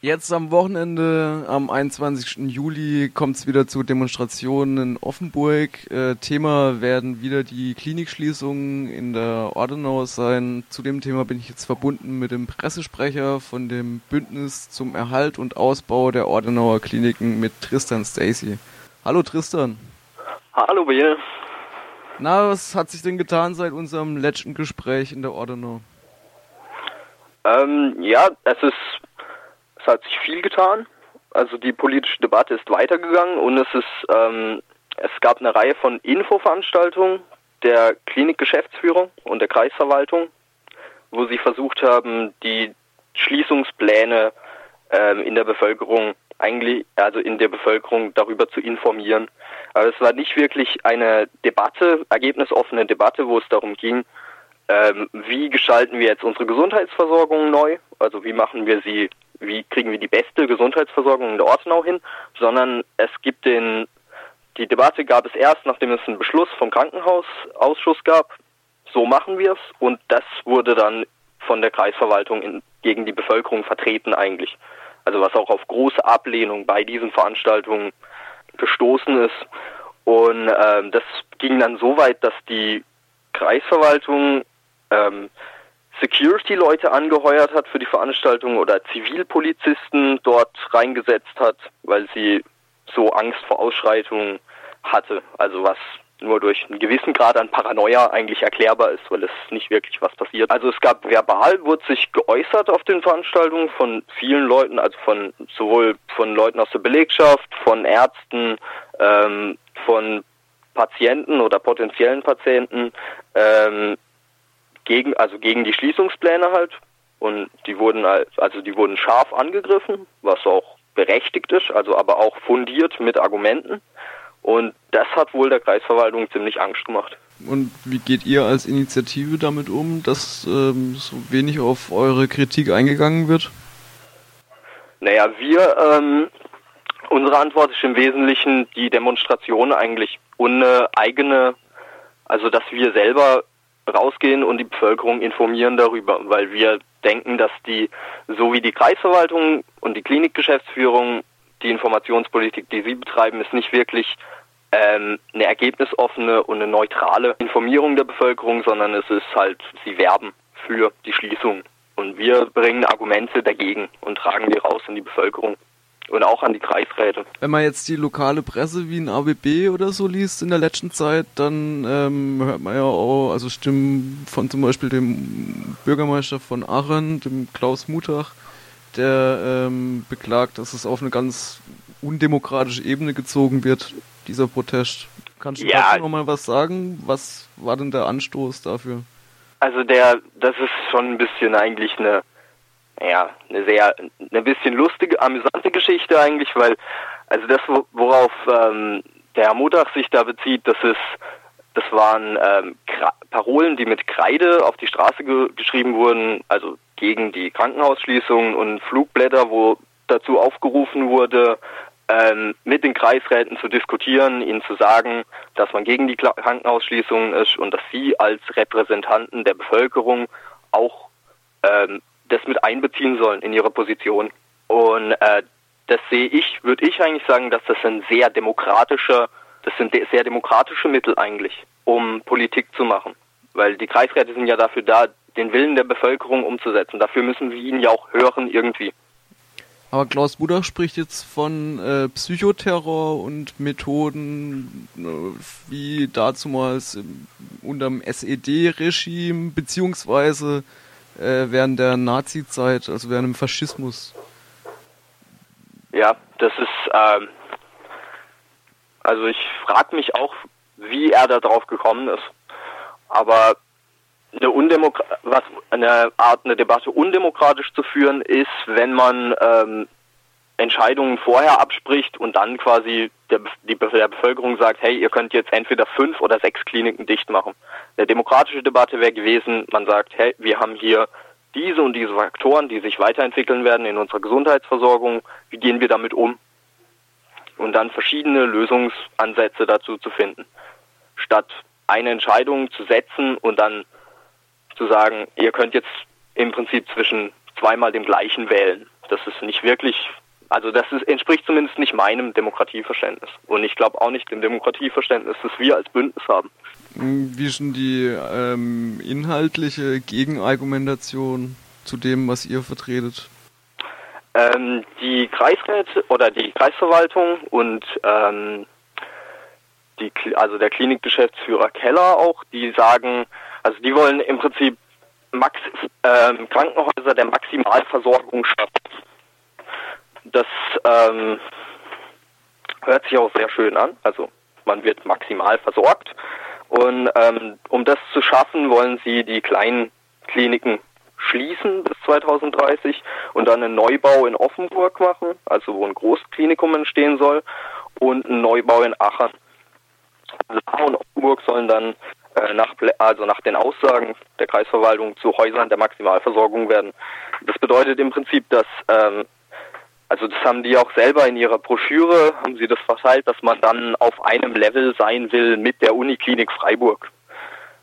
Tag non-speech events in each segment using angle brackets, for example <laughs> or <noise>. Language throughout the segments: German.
Jetzt am Wochenende, am 21. Juli, kommt es wieder zu Demonstrationen in Offenburg. Äh, Thema werden wieder die Klinikschließungen in der Ordenau sein. Zu dem Thema bin ich jetzt verbunden mit dem Pressesprecher von dem Bündnis zum Erhalt und Ausbau der Ordenauer Kliniken mit Tristan Stacy. Hallo Tristan. Hallo Bill. Na, was hat sich denn getan seit unserem letzten Gespräch in der Ordenau? Ähm, ja, es ist hat sich viel getan. Also die politische Debatte ist weitergegangen und es ist ähm, es gab eine Reihe von Infoveranstaltungen der Klinikgeschäftsführung und der Kreisverwaltung, wo sie versucht haben, die Schließungspläne ähm, in der Bevölkerung eigentlich, also in der Bevölkerung darüber zu informieren. Aber es war nicht wirklich eine Debatte, ergebnisoffene Debatte, wo es darum ging, ähm, wie gestalten wir jetzt unsere Gesundheitsversorgung neu, also wie machen wir sie wie kriegen wir die beste Gesundheitsversorgung in der Ortenau hin, sondern es gibt den, die Debatte gab es erst, nachdem es einen Beschluss vom Krankenhausausschuss gab, so machen wir es und das wurde dann von der Kreisverwaltung in, gegen die Bevölkerung vertreten eigentlich. Also was auch auf große Ablehnung bei diesen Veranstaltungen gestoßen ist. Und ähm, das ging dann so weit, dass die Kreisverwaltung ähm, Security-Leute angeheuert hat für die Veranstaltung oder Zivilpolizisten dort reingesetzt hat, weil sie so Angst vor Ausschreitungen hatte. Also was nur durch einen gewissen Grad an Paranoia eigentlich erklärbar ist, weil es nicht wirklich was passiert. Also es gab verbal, wurde sich geäußert auf den Veranstaltungen von vielen Leuten, also von sowohl von Leuten aus der Belegschaft, von Ärzten, ähm, von Patienten oder potenziellen Patienten, ähm, gegen, also gegen die Schließungspläne halt. Und die wurden also die wurden scharf angegriffen, was auch berechtigt ist, also aber auch fundiert mit Argumenten. Und das hat wohl der Kreisverwaltung ziemlich Angst gemacht. Und wie geht ihr als Initiative damit um, dass ähm, so wenig auf eure Kritik eingegangen wird? Naja, wir, ähm, unsere Antwort ist im Wesentlichen die Demonstration eigentlich ohne eigene, also dass wir selber rausgehen und die Bevölkerung informieren darüber, weil wir denken, dass die, so wie die Kreisverwaltung und die Klinikgeschäftsführung, die Informationspolitik, die sie betreiben, ist nicht wirklich ähm, eine ergebnisoffene und eine neutrale Informierung der Bevölkerung, sondern es ist halt, sie werben für die Schließung. Und wir bringen Argumente dagegen und tragen die raus in die Bevölkerung und auch an die Kreisräte. Wenn man jetzt die lokale Presse wie ein ABB oder so liest in der letzten Zeit, dann ähm, hört man ja auch, also Stimmen von zum Beispiel dem Bürgermeister von Aachen, dem Klaus Mutach, der ähm, beklagt, dass es auf eine ganz undemokratische Ebene gezogen wird, dieser Protest. Kannst du ja. dazu noch mal was sagen? Was war denn der Anstoß dafür? Also der, das ist schon ein bisschen eigentlich eine ja, eine sehr, eine bisschen lustige, amüsante Geschichte eigentlich, weil, also das, worauf ähm, der Herr Mutach sich da bezieht, das ist, das waren ähm, Parolen, die mit Kreide auf die Straße ge geschrieben wurden, also gegen die Krankenhausschließungen und Flugblätter, wo dazu aufgerufen wurde, ähm, mit den Kreisräten zu diskutieren, ihnen zu sagen, dass man gegen die Krankenhausschließungen ist und dass sie als Repräsentanten der Bevölkerung auch ähm, das mit einbeziehen sollen in ihre Position. Und äh, das sehe ich, würde ich eigentlich sagen, dass das ein sehr demokratischer, das sind sehr demokratische Mittel eigentlich, um Politik zu machen. Weil die Kreisräte sind ja dafür da, den Willen der Bevölkerung umzusetzen. Dafür müssen wir ihn ja auch hören irgendwie. Aber Klaus Budach spricht jetzt von äh, Psychoterror und Methoden äh, wie dazumals unter dem SED-Regime, beziehungsweise äh, während der Nazi-Zeit, also während dem Faschismus. Ja, das ist, ähm, also ich frage mich auch, wie er da drauf gekommen ist. Aber eine, Undemokra was, eine Art, eine Debatte undemokratisch zu führen, ist, wenn man ähm, Entscheidungen vorher abspricht und dann quasi der, die, der Bevölkerung sagt, hey, ihr könnt jetzt entweder fünf oder sechs Kliniken dicht machen. Eine demokratische Debatte wäre gewesen, man sagt, hey, wir haben hier diese und diese Faktoren, die sich weiterentwickeln werden in unserer Gesundheitsversorgung, wie gehen wir damit um? Und dann verschiedene Lösungsansätze dazu zu finden. Statt eine Entscheidung zu setzen und dann zu sagen, ihr könnt jetzt im Prinzip zwischen zweimal dem gleichen wählen. Das ist nicht wirklich, also das ist, entspricht zumindest nicht meinem Demokratieverständnis. Und ich glaube auch nicht dem Demokratieverständnis, das wir als Bündnis haben. Wie ist denn die ähm, inhaltliche Gegenargumentation zu dem, was ihr vertretet? Ähm, die Kreisräte oder die Kreisverwaltung und ähm, die, also der Klinikgeschäftsführer Keller auch, die sagen, also die wollen im Prinzip Max, ähm, Krankenhäuser der Maximalversorgung schaffen. Das ähm, hört sich auch sehr schön an. Also man wird maximal versorgt. Und ähm, um das zu schaffen, wollen sie die kleinen Kliniken schließen bis 2030 und dann einen Neubau in Offenburg machen, also wo ein Großklinikum entstehen soll, und einen Neubau in Aachen. Lahr und Offenburg sollen dann äh, nach, also nach den Aussagen der Kreisverwaltung zu Häusern der Maximalversorgung werden. Das bedeutet im Prinzip, dass, ähm, also das haben die auch selber in ihrer Broschüre, haben sie das verteilt, dass man dann auf einem Level sein will mit der Uniklinik Freiburg.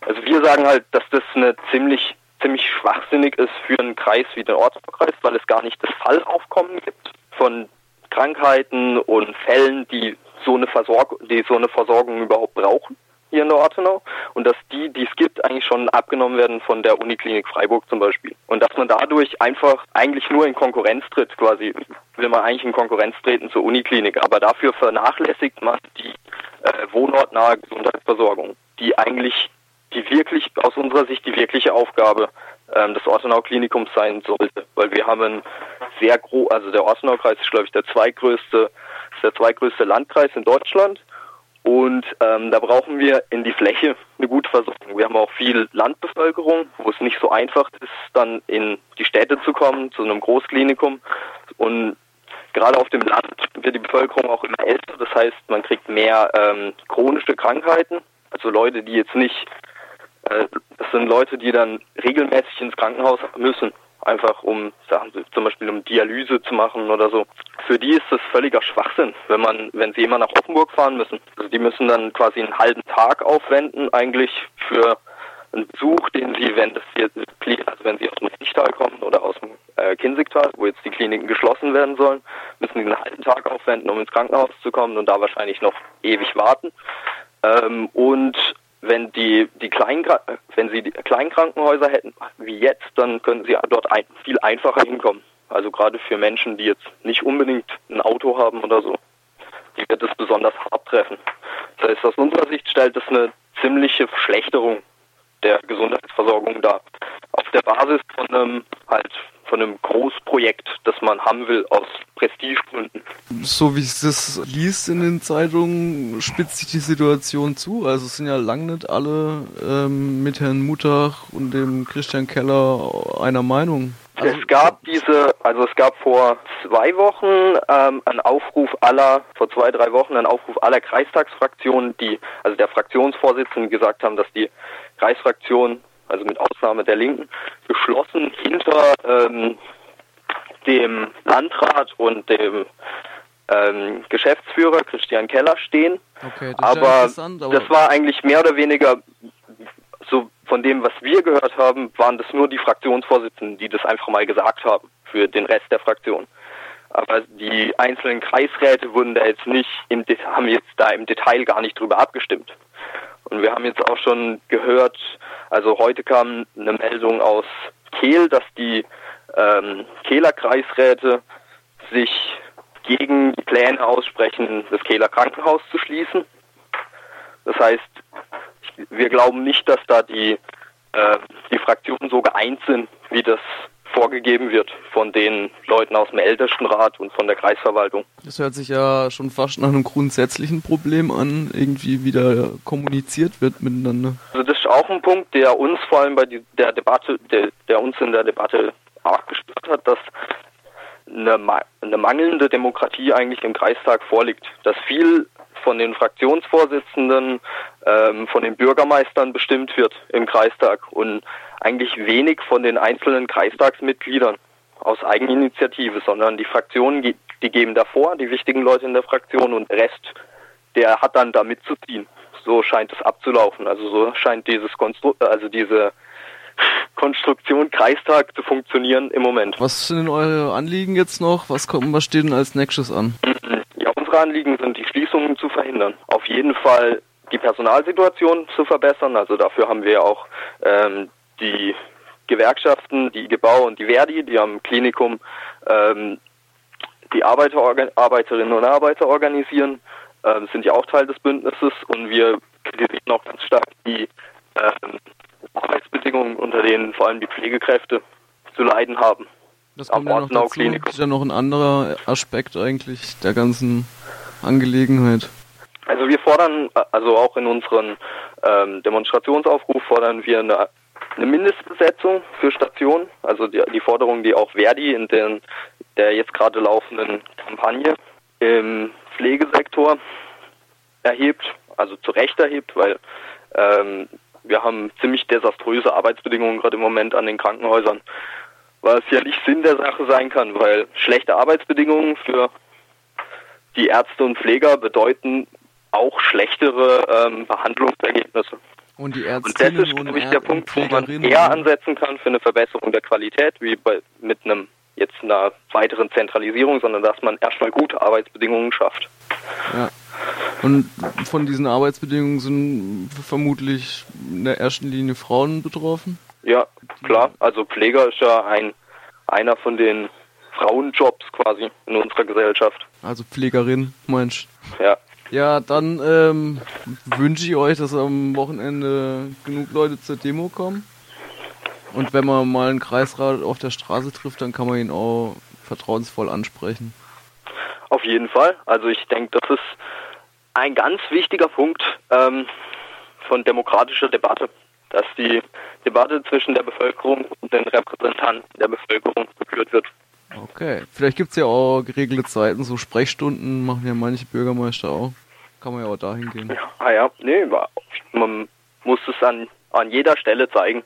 Also wir sagen halt, dass das eine ziemlich ziemlich schwachsinnig ist für einen Kreis wie den Ortsvereis, weil es gar nicht das Fallaufkommen gibt von Krankheiten und Fällen, die so eine Versorgung, die so eine Versorgung überhaupt brauchen hier in der Ortenau und dass die, die es gibt, eigentlich schon abgenommen werden von der Uniklinik Freiburg zum Beispiel. Und dass man dadurch einfach eigentlich nur in Konkurrenz tritt, quasi will man eigentlich in Konkurrenz treten zur Uniklinik, aber dafür vernachlässigt man die äh, wohnortnahe Gesundheitsversorgung, die eigentlich die wirklich, aus unserer Sicht, die wirkliche Aufgabe ähm, des Ortenau-Klinikums sein sollte. Weil wir haben ein sehr groß, also der Ortenau-Kreis ist, glaube ich, der zweitgrößte, ist der zweitgrößte Landkreis in Deutschland. Und ähm, da brauchen wir in die Fläche eine gute Versorgung. Wir haben auch viel Landbevölkerung, wo es nicht so einfach ist, dann in die Städte zu kommen, zu einem Großklinikum. Und gerade auf dem Land wird die Bevölkerung auch immer älter. Das heißt, man kriegt mehr ähm, chronische Krankheiten. Also Leute, die jetzt nicht äh, das sind Leute, die dann regelmäßig ins Krankenhaus müssen, einfach um Sachen, zum Beispiel um Dialyse zu machen oder so. Für die ist das völliger Schwachsinn, wenn man, wenn sie immer nach Offenburg fahren müssen. Also die müssen dann quasi einen halben Tag aufwenden eigentlich für einen Besuch, den sie, wenn das jetzt, also wenn sie aus dem Riechtal kommen oder aus dem äh, Kinzigtal, wo jetzt die Kliniken geschlossen werden sollen, müssen sie einen halben Tag aufwenden, um ins Krankenhaus zu kommen und da wahrscheinlich noch ewig warten. Ähm, und wenn die, die kleinen, wenn sie die kleinen Krankenhäuser hätten, wie jetzt, dann können sie dort ein, viel einfacher hinkommen. Also gerade für Menschen, die jetzt nicht unbedingt ein Auto haben oder so, die wird es besonders hart treffen. Das heißt, aus unserer Sicht stellt es eine ziemliche Verschlechterung der Gesundheitsversorgung dar. Auf der Basis von einem halt von einem Großprojekt, das man haben will aus Prestigegründen. So wie es das liest in den Zeitungen, spitzt sich die Situation zu. Also es sind ja lang nicht alle ähm, mit Herrn Mutach und dem Christian Keller einer Meinung. Also es gab diese, also es gab vor zwei Wochen ähm, einen Aufruf aller, vor zwei, drei Wochen einen Aufruf aller Kreistagsfraktionen, die, also der Fraktionsvorsitzenden gesagt haben, dass die Kreisfraktion also mit Ausnahme der Linken, geschlossen hinter ähm, dem Landrat und dem ähm, Geschäftsführer Christian Keller stehen. Okay, das aber, ja aber das war eigentlich mehr oder weniger so von dem, was wir gehört haben, waren das nur die Fraktionsvorsitzenden, die das einfach mal gesagt haben für den Rest der Fraktion. Aber die einzelnen Kreisräte wurden da jetzt nicht im haben jetzt da im Detail gar nicht drüber abgestimmt. Und wir haben jetzt auch schon gehört, also heute kam eine Meldung aus Kehl, dass die ähm, Kehler Kreisräte sich gegen die Pläne aussprechen, das Kehler Krankenhaus zu schließen. Das heißt, wir glauben nicht, dass da die, äh, die Fraktionen so geeint sind, wie das vorgegeben wird von den Leuten aus dem Ältestenrat und von der Kreisverwaltung. Das hört sich ja schon fast nach einem grundsätzlichen Problem an, irgendwie wieder kommuniziert wird miteinander. Also das ist auch ein Punkt, der uns vor allem bei der Debatte, der, der uns in der Debatte arg gestört hat, dass eine, eine mangelnde Demokratie eigentlich im Kreistag vorliegt. Dass viel von den Fraktionsvorsitzenden, ähm, von den Bürgermeistern bestimmt wird im Kreistag und eigentlich wenig von den einzelnen Kreistagsmitgliedern aus Eigeninitiative, sondern die Fraktionen, die geben davor, die wichtigen Leute in der Fraktion und der Rest, der hat dann da mitzuziehen. So scheint es abzulaufen. Also so scheint dieses Konstru also diese <laughs> Konstruktion Kreistag zu funktionieren im Moment. Was sind denn eure Anliegen jetzt noch? Was kommt, was steht denn als nächstes an? Unsere Anliegen sind die Schließungen zu verhindern. Auf jeden Fall die Personalsituation zu verbessern. Also dafür haben wir auch ähm, die Gewerkschaften, die Gebau und die Verdi, die am Klinikum ähm, die Arbeiter, Arbeiterinnen und Arbeiter organisieren, ähm, sind ja auch Teil des Bündnisses und wir kritisieren auch ganz stark die ähm, Arbeitsbedingungen, unter denen vor allem die Pflegekräfte zu leiden haben. Das kommt ja noch dazu. Das ist ja noch ein anderer Aspekt eigentlich der ganzen Angelegenheit. Also wir fordern, also auch in unseren ähm, Demonstrationsaufruf fordern wir eine, eine Mindestbesetzung für Stationen, also die, die Forderung, die auch Verdi in den, der jetzt gerade laufenden Kampagne im Pflegesektor erhebt, also zu Recht erhebt, weil ähm, wir haben ziemlich desaströse Arbeitsbedingungen gerade im Moment an den Krankenhäusern, was ja nicht Sinn der Sache sein kann, weil schlechte Arbeitsbedingungen für die Ärzte und Pfleger bedeuten auch schlechtere ähm, Behandlungsergebnisse. Und die Ärztinnen und, das ist, glaube ich, der Punkt, wo man eher ansetzen kann für eine Verbesserung der Qualität, wie bei, mit einem jetzt einer weiteren Zentralisierung, sondern dass man erstmal gute Arbeitsbedingungen schafft. Ja. Und von diesen Arbeitsbedingungen sind vermutlich in der ersten Linie Frauen betroffen? Ja, klar. Also Pfleger ist ja ein einer von den Frauenjobs quasi in unserer Gesellschaft. Also Pflegerin, meinst du? Ja. Ja, dann ähm, wünsche ich euch, dass am Wochenende genug Leute zur Demo kommen. Und wenn man mal einen Kreisrat auf der Straße trifft, dann kann man ihn auch vertrauensvoll ansprechen. Auf jeden Fall. Also ich denke, das ist ein ganz wichtiger Punkt ähm, von demokratischer Debatte, dass die Debatte zwischen der Bevölkerung und den Repräsentanten der Bevölkerung geführt wird. Okay, vielleicht gibt es ja auch geregelte Zeiten, so Sprechstunden machen ja manche Bürgermeister auch. Kann man ja auch dahin gehen. Ja, ah ja, nee, man muss es an, an jeder Stelle zeigen.